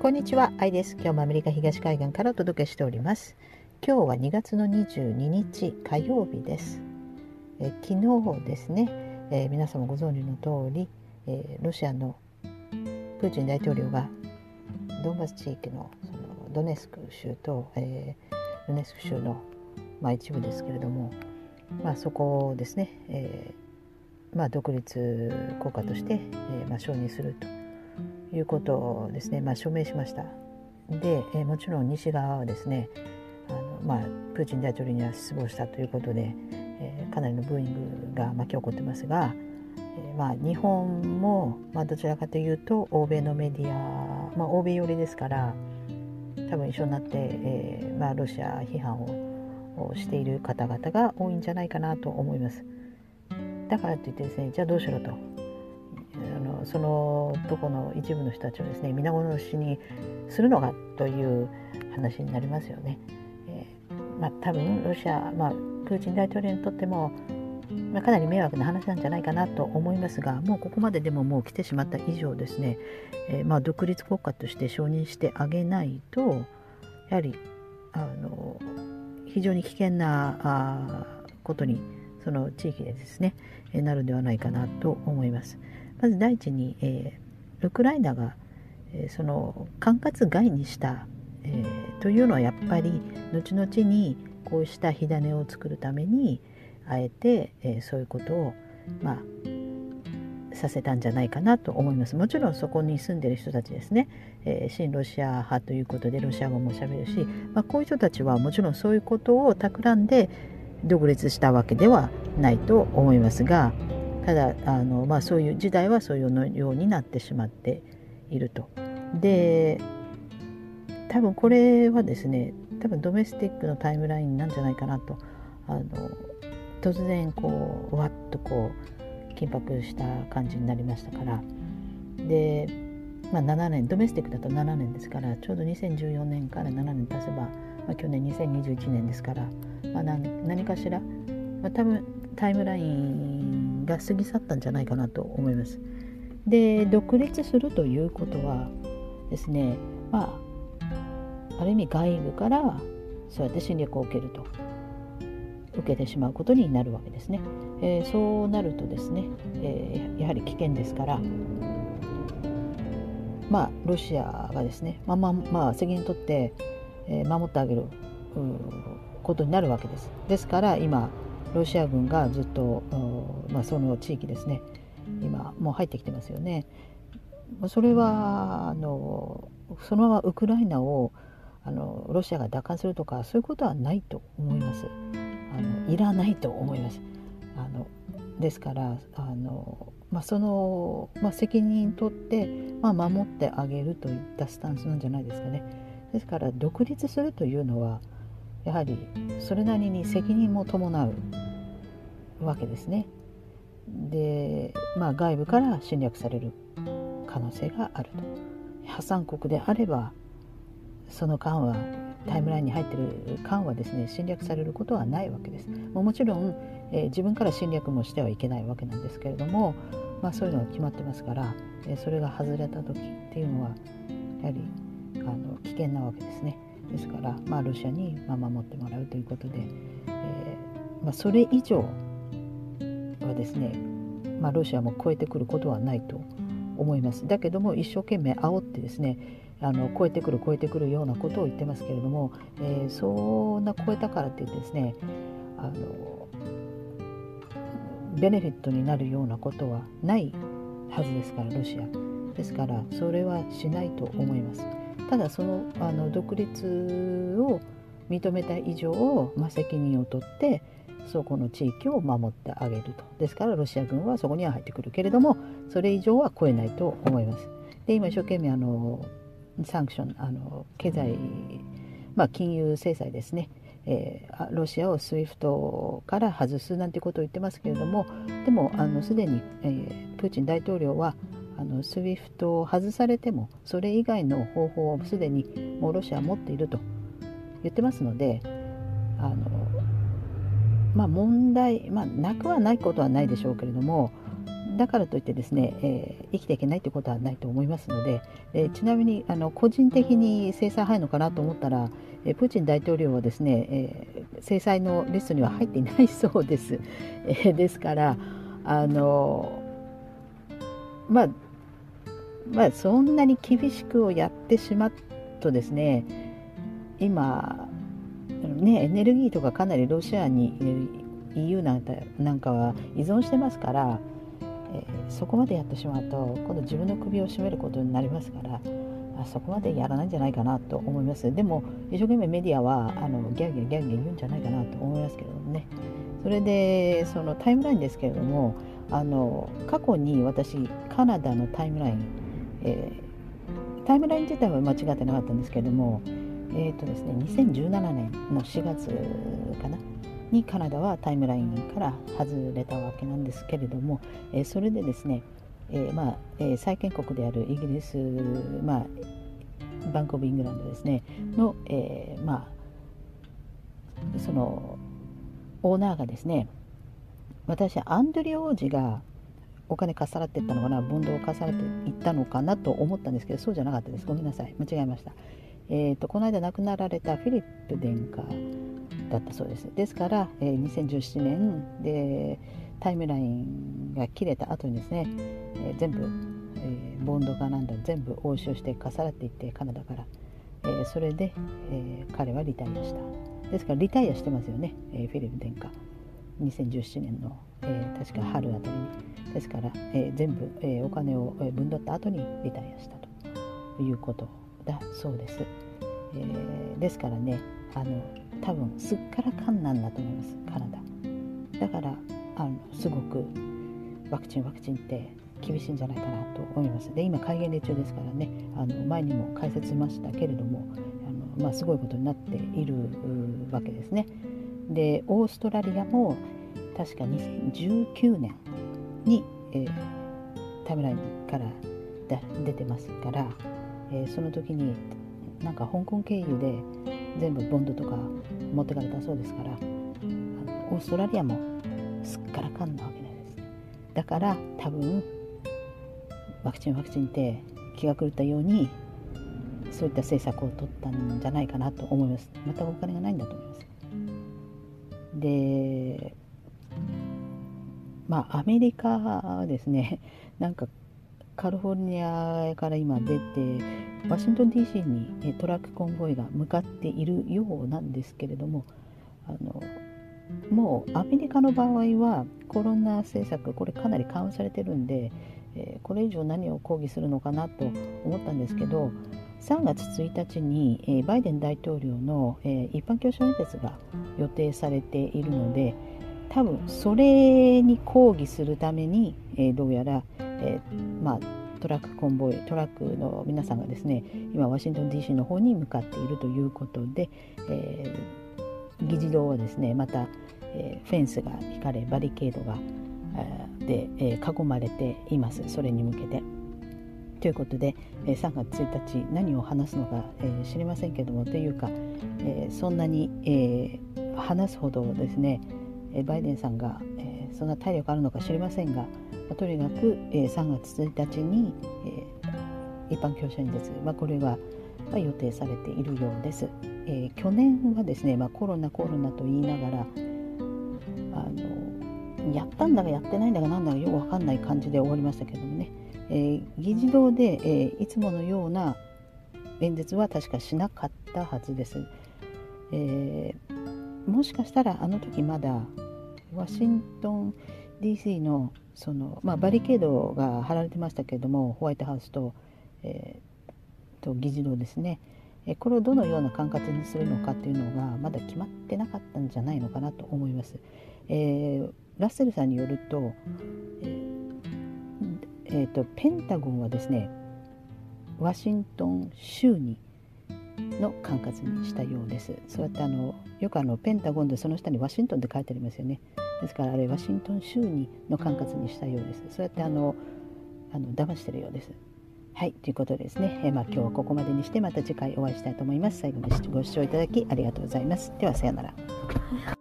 こんにちは、アイです。今日もアメリカ東海岸からお届けしております。今日は2月の22日火曜日です。え昨日ですね、えー、皆様ご存知の通り、えー、ロシアのプーチン大統領がドンバス地域のそのドネスク州と、えー、ルネスク州の、まあ、一部ですけれども、まあ、そこをですね、えまあ、独立国家として、えまあ、承認するということをですね、まあ、署名しました。で、えもちろん西側はですねあの、まあ、プーチン大統領には失望したということで、えー、かなりのブーイングが巻き起こってますが、えー、まあ、日本も、まあ、どちらかというと欧米のメディア、まあ、欧米寄りですから多分一緒になって、えー、まあ、ロシア批判をしている方々が多いんじゃないかなと思います。だからといってですねじゃあどうしろとそのとこの一部の人たちをですね皆殺しにするのかという話になりますよね。えー、まあ、多分ロシア、まあ、プーチン大統領にとっても、まあ、かなり迷惑な話なんじゃないかなと思いますがもうここまででももう来てしまった以上ですね、えー、まあ、独立国家として承認してあげないとやはりあの非常に危険なあことにその地域でですねなるんではないかなと思います。まず第一に、えー、ウクライナが、えー、その管轄外にした、えー、というのはやっぱり後々にこうした火種を作るためにあえて、えそういうことをまあさせたんじゃないかなと思います。もちろんそこに住んでる人たちですね、えー、親ロシア派ということでロシア語もしゃべるし、まあ、こういう人たちはもちろんそういうことを企んで独立したわけではないと思いますが、ただあの、まあ、そういう時代はそういうようになってしまっていると。で多分これはですね多分ドメスティックのタイムラインなんじゃないかなとあの突然こうわっとこう緊迫した感じになりましたからで、まあ、7年ドメスティックだと7年ですからちょうど2014年から7年経せば、まあ、去年2021年ですから、まあ何、何かしら、まあ、多分タイムラインが過ぎ去ったんじゃないかなと思います。で独立するということはですねまあある意味外部からそうやって侵略を受けると受けてしまうことになるわけですね。えー、そうなるとですね、えー、やはり危険ですからまあロシアがですねまあまあ、まあ、責任取って、えー、守ってあげることになるわけです。ですから今ロシア軍がずっと、まあ、その地域ですね今もう入ってきてますよね。それはあのそのままウクライナをあのロシアが奪還するとかそういうことはないと思います。あのいらないと思います。あのですからあの、まあ、その、まあ、責任取って、まあ、守ってあげるといったスタンスなんじゃないですかね。ですから独立するというのはやはりそれなりに責任も伴うわけですね。で、まあ、外部から侵略される可能性があると。破産国であればその間はタイムラインに入ってる間はですね侵略されることはないわけです。もちろん、えー、自分から侵略もしてはいけないわけなんですけれども、まあ、そういうのが決まってますから、えー、それが外れた時っていうのはやはりあの危険なわけですね。ですから、まあ、ロシアに守ってもらうということで、えー、まあ、それ以上はですね、まあ、ロシアも超えてくることはないと思います。だけども一生懸命煽ってですねあの超えてくる超えてくるようなことを言ってますけれども、えー、そんな超えたからって言ってですねあのベネフィットになるようなことはないはずですからロシアですからそれはしないと思います。ただそのあの独立を認めた以上、まあ、責任を取ってそこの地域を守ってあげるとですからロシア軍はそこには入ってくるけれどもそれ以上は超えないと思います。で今一生懸命あのサンクションあの経済、まあ、金融制裁ですね、えー、ロシアを SWIFT から外すなんてことを言ってますけれどもでもすでに、えー、プーチン大統領はあの SWIFT を外されてもそれ以外の方法をすでにもうロシアは持っていると言ってますのであのまあ問題、まあ、なくはないことはないでしょうけれどもだからといってですね、えー、生きていけないということはないと思いますので、えー、ちなみにあの個人的に制裁入るのかなと思ったら、えー、プーチン大統領はですね、え制裁のリストには入っていないそうです。えですからあのまあまあそんなに厳しくをやってしまうとですね今ねエネルギーとかかなりロシアに EU なんなんかは依存してますから、えー、そこまでやってしまうと今度自分の首を絞めることになりますからあそこまでやらないんじゃないかなと思います。でも一生懸命メディアはあのギャーギャーギャーギャー言うんじゃないかなと思いますけどね。それでそのタイムラインですけれどもあの過去に私カナダのタイムライン、えー、タイムライン自体は間違ってなかったんですけれどもえ、ー、とですね2017年の4月かなにカナダはタイムラインから外れたわけなんですけれども、えー、それでですね、えー、まあえー、債権国であるイギリス、まあ、バンコブ・イングランドですねの、えー、まあそのオーナーがですね私アンドリュー王子がお金かっさらっていったのかなボンドをかっさらっていったのかなと思ったんですけどそうじゃなかったです。ごめんなさい。間違えました。えーと、この間亡くなられたフィリップ殿下だったそうです。ですから、えー、2017年でタイムラインが切れた後にですね、えー、全部、えー、ボンドかなんだ全部押収してかさらっていってカナダから、えー、それで、えー、彼はリタイアした。ですからリタイアしてますよね、えー、フィリップ殿下。2017年の、えー、確か春あたりに。ですから、えー、全部、えー、お金を分取った後にリタイアしたということだそうです、えー、ですからねあの多分すっからかんなんだと思いますカナダだからあのすごくワクチンワクチンって厳しいんじゃないかなと思います。で今戒厳令中ですからねあの前にも解説しましたけれどもあの、まあ、すごいことになっているわけですね。でオーストラリアも確か2019年に、えー、タイムラインから出てますからえー、その時になんか香港経由で全部ボンドとか持ってかれたそうですからオーストラリアもすっからかんなわけなんです。だから多分ワクチンワクチンって気が狂ったようにそういった政策を取ったんじゃないかなと思います。またお金がないんだと思います。でまあアメリカはですね。なんかカリフォルニアから今出てワシントン DC にトラックコンボイが向かっているようなんですけれどもあのもうアメリカの場合はコロナ政策これかなり緩和されてるんで、え、これ以上何を抗議するのかなと思ったんですけど3月1日に、えー、バイデン大統領の、えー、一般教書演説が予定されているので多分それに抗議するために、えどうやらえー、まあ、トラックコンボイトラックの皆さんがですね今ワシントン DC の方に向かっているということで、えー、議事堂はですねまた、えー、フェンスが引かれバリケードが、えー、で、えー、囲まれていますそれに向けて。ということで、えー、3月1日何を話すのか、えー、知りませんけどもというか、えー、そんなに、えー、話すほどですねバイデンさんが、えー、そんな体力あるのか知りませんが、とにかく、えー、3月1日に、えー、一般教師演説、まあ、これが、まあ、予定されているようです。えー、去年はですね、まあ、コロナコロナと言いながらあのやったんだかやってないんだかなんだかよく分かんない感じで終わりましたけどもね、えー、議事堂で、えー、いつものような演説は確かしなかったはずです。えー、もしかしたらあの時まだワシントン DC のその、まあ、バリケードが張られてましたけれどもホワイトハウスと,、えー、と議事堂ですね、えこれをどのような管轄にするのかっていうのがまだ決まってなかったんじゃないのかなと思います。えー、ラッセルさんによると,、えーえーと、ペンタゴンはですねワシントン州にの管轄にしたようです。そうやってあのよくあのペンタゴンでその下にワシントンって書いてありますよね。ですからあれワシントン州にの管轄にしたようです。そうやってあのあの騙してるようです。はい、ということでですね、え、まあ、今日はここまでにしてまた次回お会いしたいと思います。最後までご視聴いただきありがとうございます。ではさようなら。